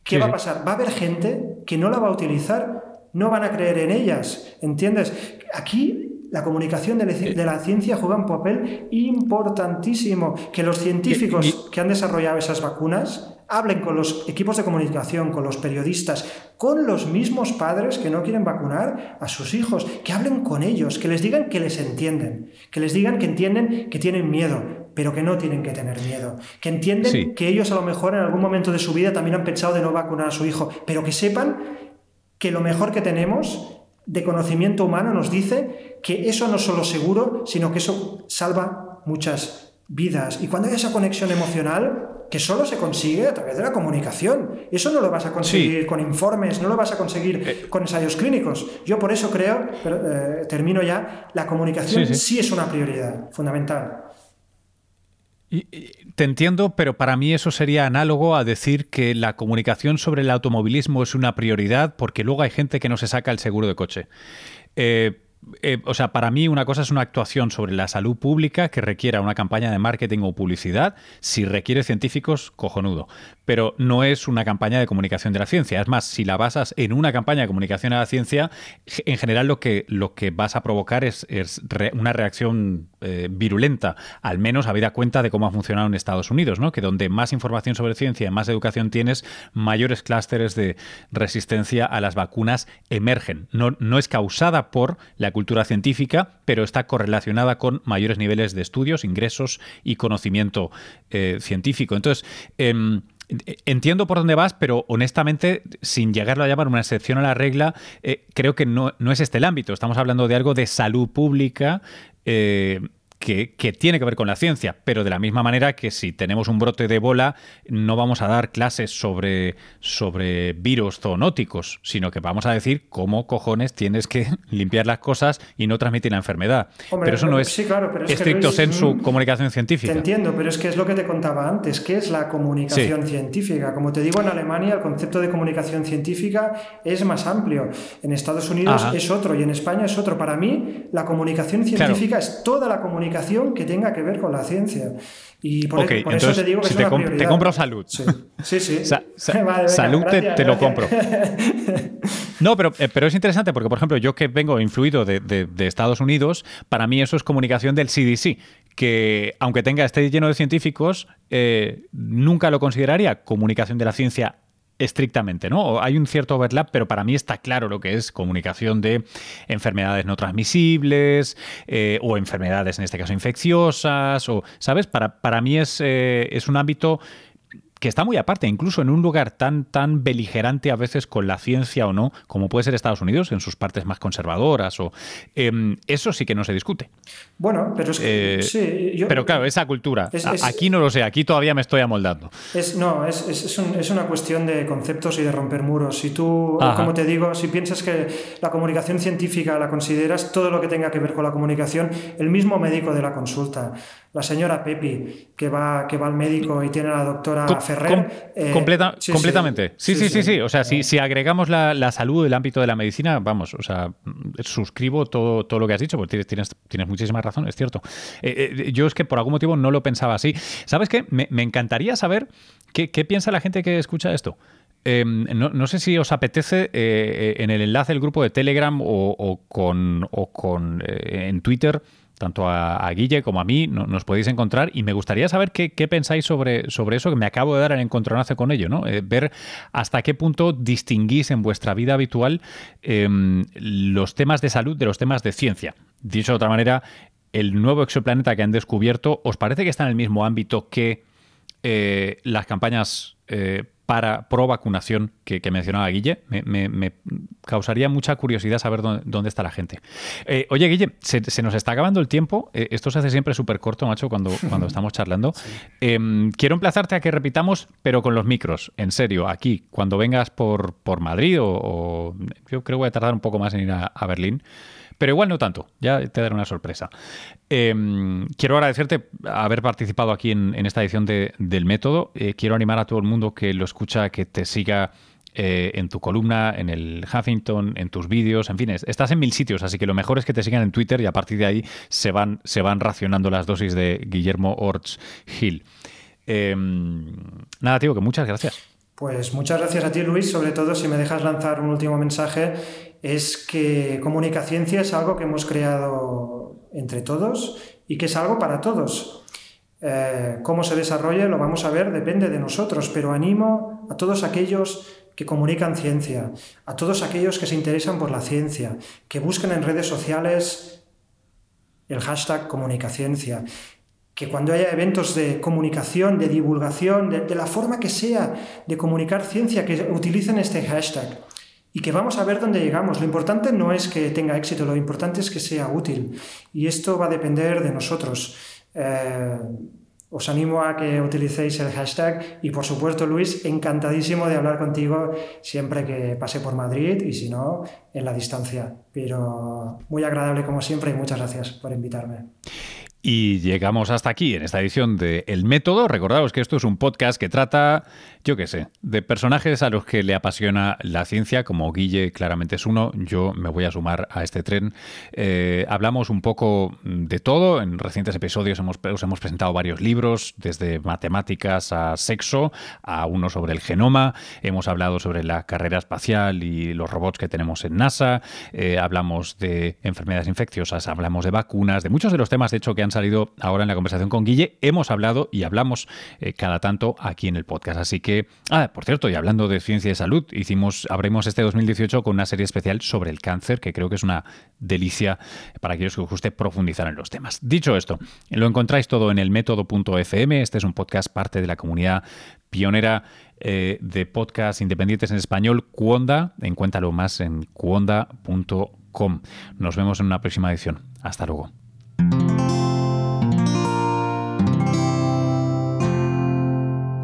¿Qué va a pasar? Va a haber gente que no la va a utilizar, no van a creer en ellas, ¿entiendes? Aquí la comunicación eh. de, la ciencia juega un papel importantísimo. Que los científicos que han desarrollado esas vacunas hablen con los equipos de comunicación, con los periodistas, con los mismos padres que no quieren vacunar a sus hijos, que hablen con ellos, que les digan que les entienden, que les digan que entienden que tienen miedo, pero que no tienen que tener miedo, que entienden que ellos a lo mejor en algún momento de su vida también han pensado de no vacunar a su hijo, pero que sepan que lo mejor que tenemos de conocimiento humano nos dice que eso no es solo seguro, sino que eso salva muchas vidas. Y cuando hay esa conexión emocional, que solo se consigue a través de la comunicación. Eso no lo vas a conseguir con informes, no lo vas a conseguir eh. con ensayos clínicos. Yo por eso creo, pero, eh, termino ya, la comunicación sí, es una prioridad fundamental. te entiendo, pero para mí eso sería análogo a decir que la comunicación sobre el automovilismo es una prioridad porque luego hay gente que no se saca el seguro de coche. Eh, eh, o sea, para mí una cosa es una actuación sobre la salud pública que requiera una campaña de marketing o publicidad. Si requiere científicos, cojonudo. Pero no es una campaña de comunicación de la ciencia. Es más, si la basas en una campaña de comunicación a la ciencia, en general lo que, lo que vas a provocar es, una reacción eh, virulenta, al menos habida cuenta de cómo ha funcionado en Estados Unidos, ¿no? que donde más información sobre ciencia y más educación tienes, mayores clústeres de resistencia a las vacunas emergen. No, no es causada por la cultura científica, pero está correlacionada con mayores niveles de estudios, ingresos y conocimiento eh, científico. Entonces, em, Entiendo por dónde vas, pero honestamente, sin llegarlo a llamar una excepción a la regla, eh, creo que no, no, es este el ámbito. Estamos hablando de algo de salud pública eh, que, tiene que ver con la ciencia, pero de la misma manera que si tenemos un brote de bola, no vamos a dar clases sobre, sobre virus zoonóticos, sino que vamos a decir cómo cojones tienes que *laughs* limpiar las cosas y no transmitir la enfermedad. pero eso no es estricto en su comunicación científica. Te entiendo, pero es que es lo que te contaba antes, que es la comunicación científica. Como te digo, en Alemania el concepto de comunicación científica es más amplio. En Estados Unidos es otro y en España es otro. Para mí, la comunicación científica es toda la comunicación que tenga que ver con la ciencia. Y por, e- eso te digo que es te, te, compro salud. Sí, sí. *laughs* salud te, lo compro. *laughs* no, pero, eh, pero es interesante porque, por ejemplo, yo que vengo influido de, Estados Unidos, para mí eso es comunicación del CDC, que aunque tenga esté lleno de científicos, eh, nunca lo consideraría comunicación de la ciencia estrictamente, ¿no? Hay un cierto overlap, pero para mí está claro lo que es comunicación de enfermedades no transmisibles eh, o enfermedades, en este caso, infecciosas, o, ¿sabes? Para, para mí es, eh, es un ámbito que está muy aparte, incluso en un lugar tan, tan beligerante a veces con la ciencia o no, como puede ser Estados Unidos, en sus partes más conservadoras, o em, eso sí que no se discute. Bueno, pero es que, eh, pero claro, esa cultura. aquí no lo sé, aquí todavía me estoy amoldando. Es, no, es, es, una cuestión de conceptos y de romper muros. Si tú, como te digo, si piensas que la comunicación científica la consideras todo lo que tenga que ver con la comunicación, el mismo médico de la consulta, la señora Pepi, que va, que va al médico y tiene a la doctora Ferrer. Eh, completamente. Sí sí, sí sí, O sea, si, si agregamos la, la, salud del ámbito de la medicina, vamos, o sea, suscribo todo, todo lo que has dicho, porque tienes, tienes muchísima razón, es cierto. Eh, eh, yo es que por algún motivo no lo pensaba así. ¿Sabes qué? Me, me encantaría saber qué, qué piensa la gente que escucha esto. Em, no, sé si os apetece en el enlace del grupo de Telegram o, o con, o con en Twitter tanto a, Guille como a mí, nos podéis encontrar y me gustaría saber qué, pensáis sobre, sobre eso que me acabo de dar el encontronazo con ello, ¿no? Eh, ver hasta qué punto distinguís en vuestra vida habitual em, los temas de salud de los temas de ciencia. Dicho de otra manera, el nuevo exoplaneta que han descubierto, ¿os parece que está en el mismo ámbito que eh, las campañas eh, para pro vacunación que, mencionaba Guille. Me, causaría mucha curiosidad saber dónde, está la gente. Eh, oye, Guille, se, nos está acabando el tiempo. Eh, esto se hace siempre súper corto, macho, cuando, cuando *laughs* estamos charlando. Em, quiero emplazarte a que repitamos, pero con los micros, en serio, aquí, cuando vengas por, por Madrid o, yo creo que voy a tardar un poco más en ir a Berlín pero igual no tanto, ya te daré una sorpresa. Em, quiero agradecerte haber participado aquí en, esta edición del método. Eh, quiero animar a todo el mundo que lo escucha, que te siga eh, en tu columna, en el Huffington, en tus vídeos, en fin, estás en mil sitios, así que lo mejor es que te sigan en Twitter y a partir de ahí se van, se van racionando las dosis de Guillermo Orts Hill. Em, nada, tío, que muchas gracias. Pues muchas gracias a ti, Luis, sobre todo si me dejas lanzar un último mensaje es que Comunicaciencia es algo que hemos creado entre todos y que es algo para todos. Eh, cómo se desarrolle lo vamos a ver, depende de nosotros, pero animo a todos aquellos que comunican ciencia, a todos aquellos que se interesan por la ciencia, que busquen en redes sociales el hashtag comunicaciencia, que cuando haya eventos de comunicación, de divulgación, de, de la forma que sea de comunicar ciencia, que utilicen este hashtag y que vamos a ver dónde llegamos. Lo importante no es que tenga éxito, lo importante es que sea útil y esto va a depender de nosotros. Eh, os animo a que utilicéis el hashtag y por supuesto Luis, encantadísimo de hablar contigo siempre que pase por Madrid y si no, en la distancia. Pero muy agradable como siempre y muchas gracias por invitarme. Y llegamos hasta aquí en esta edición de El Método. Recordaos que esto es un podcast que trata, yo qué sé, de personajes a los que le apasiona la ciencia, como Guille claramente es uno. Yo me voy a sumar a este tren. Eh, hablamos un poco de todo. En recientes episodios hemos, os hemos presentado varios libros, desde matemáticas a sexo, a uno sobre el genoma. Hemos hablado sobre la carrera espacial y los robots que tenemos en NASA. Eh, hablamos de enfermedades infecciosas, hablamos de vacunas, de muchos de los temas, de hecho, que han salido ahora en la conversación con Guille, hemos hablado y hablamos eh, cada tanto aquí en el podcast. Así que, ah, por cierto, y hablando de ciencia y salud, hicimos, abremos este 2018 con una serie especial sobre el cáncer, que creo que es una delicia para aquellos que os guste profundizar en los temas. Dicho esto, lo encontráis todo en el método.fm. Este es un podcast parte de la comunidad pionera eh, de podcast independientes en español, Cuonda. Encuéntralo más en cuonda.com. Nos vemos en una próxima edición. Hasta luego.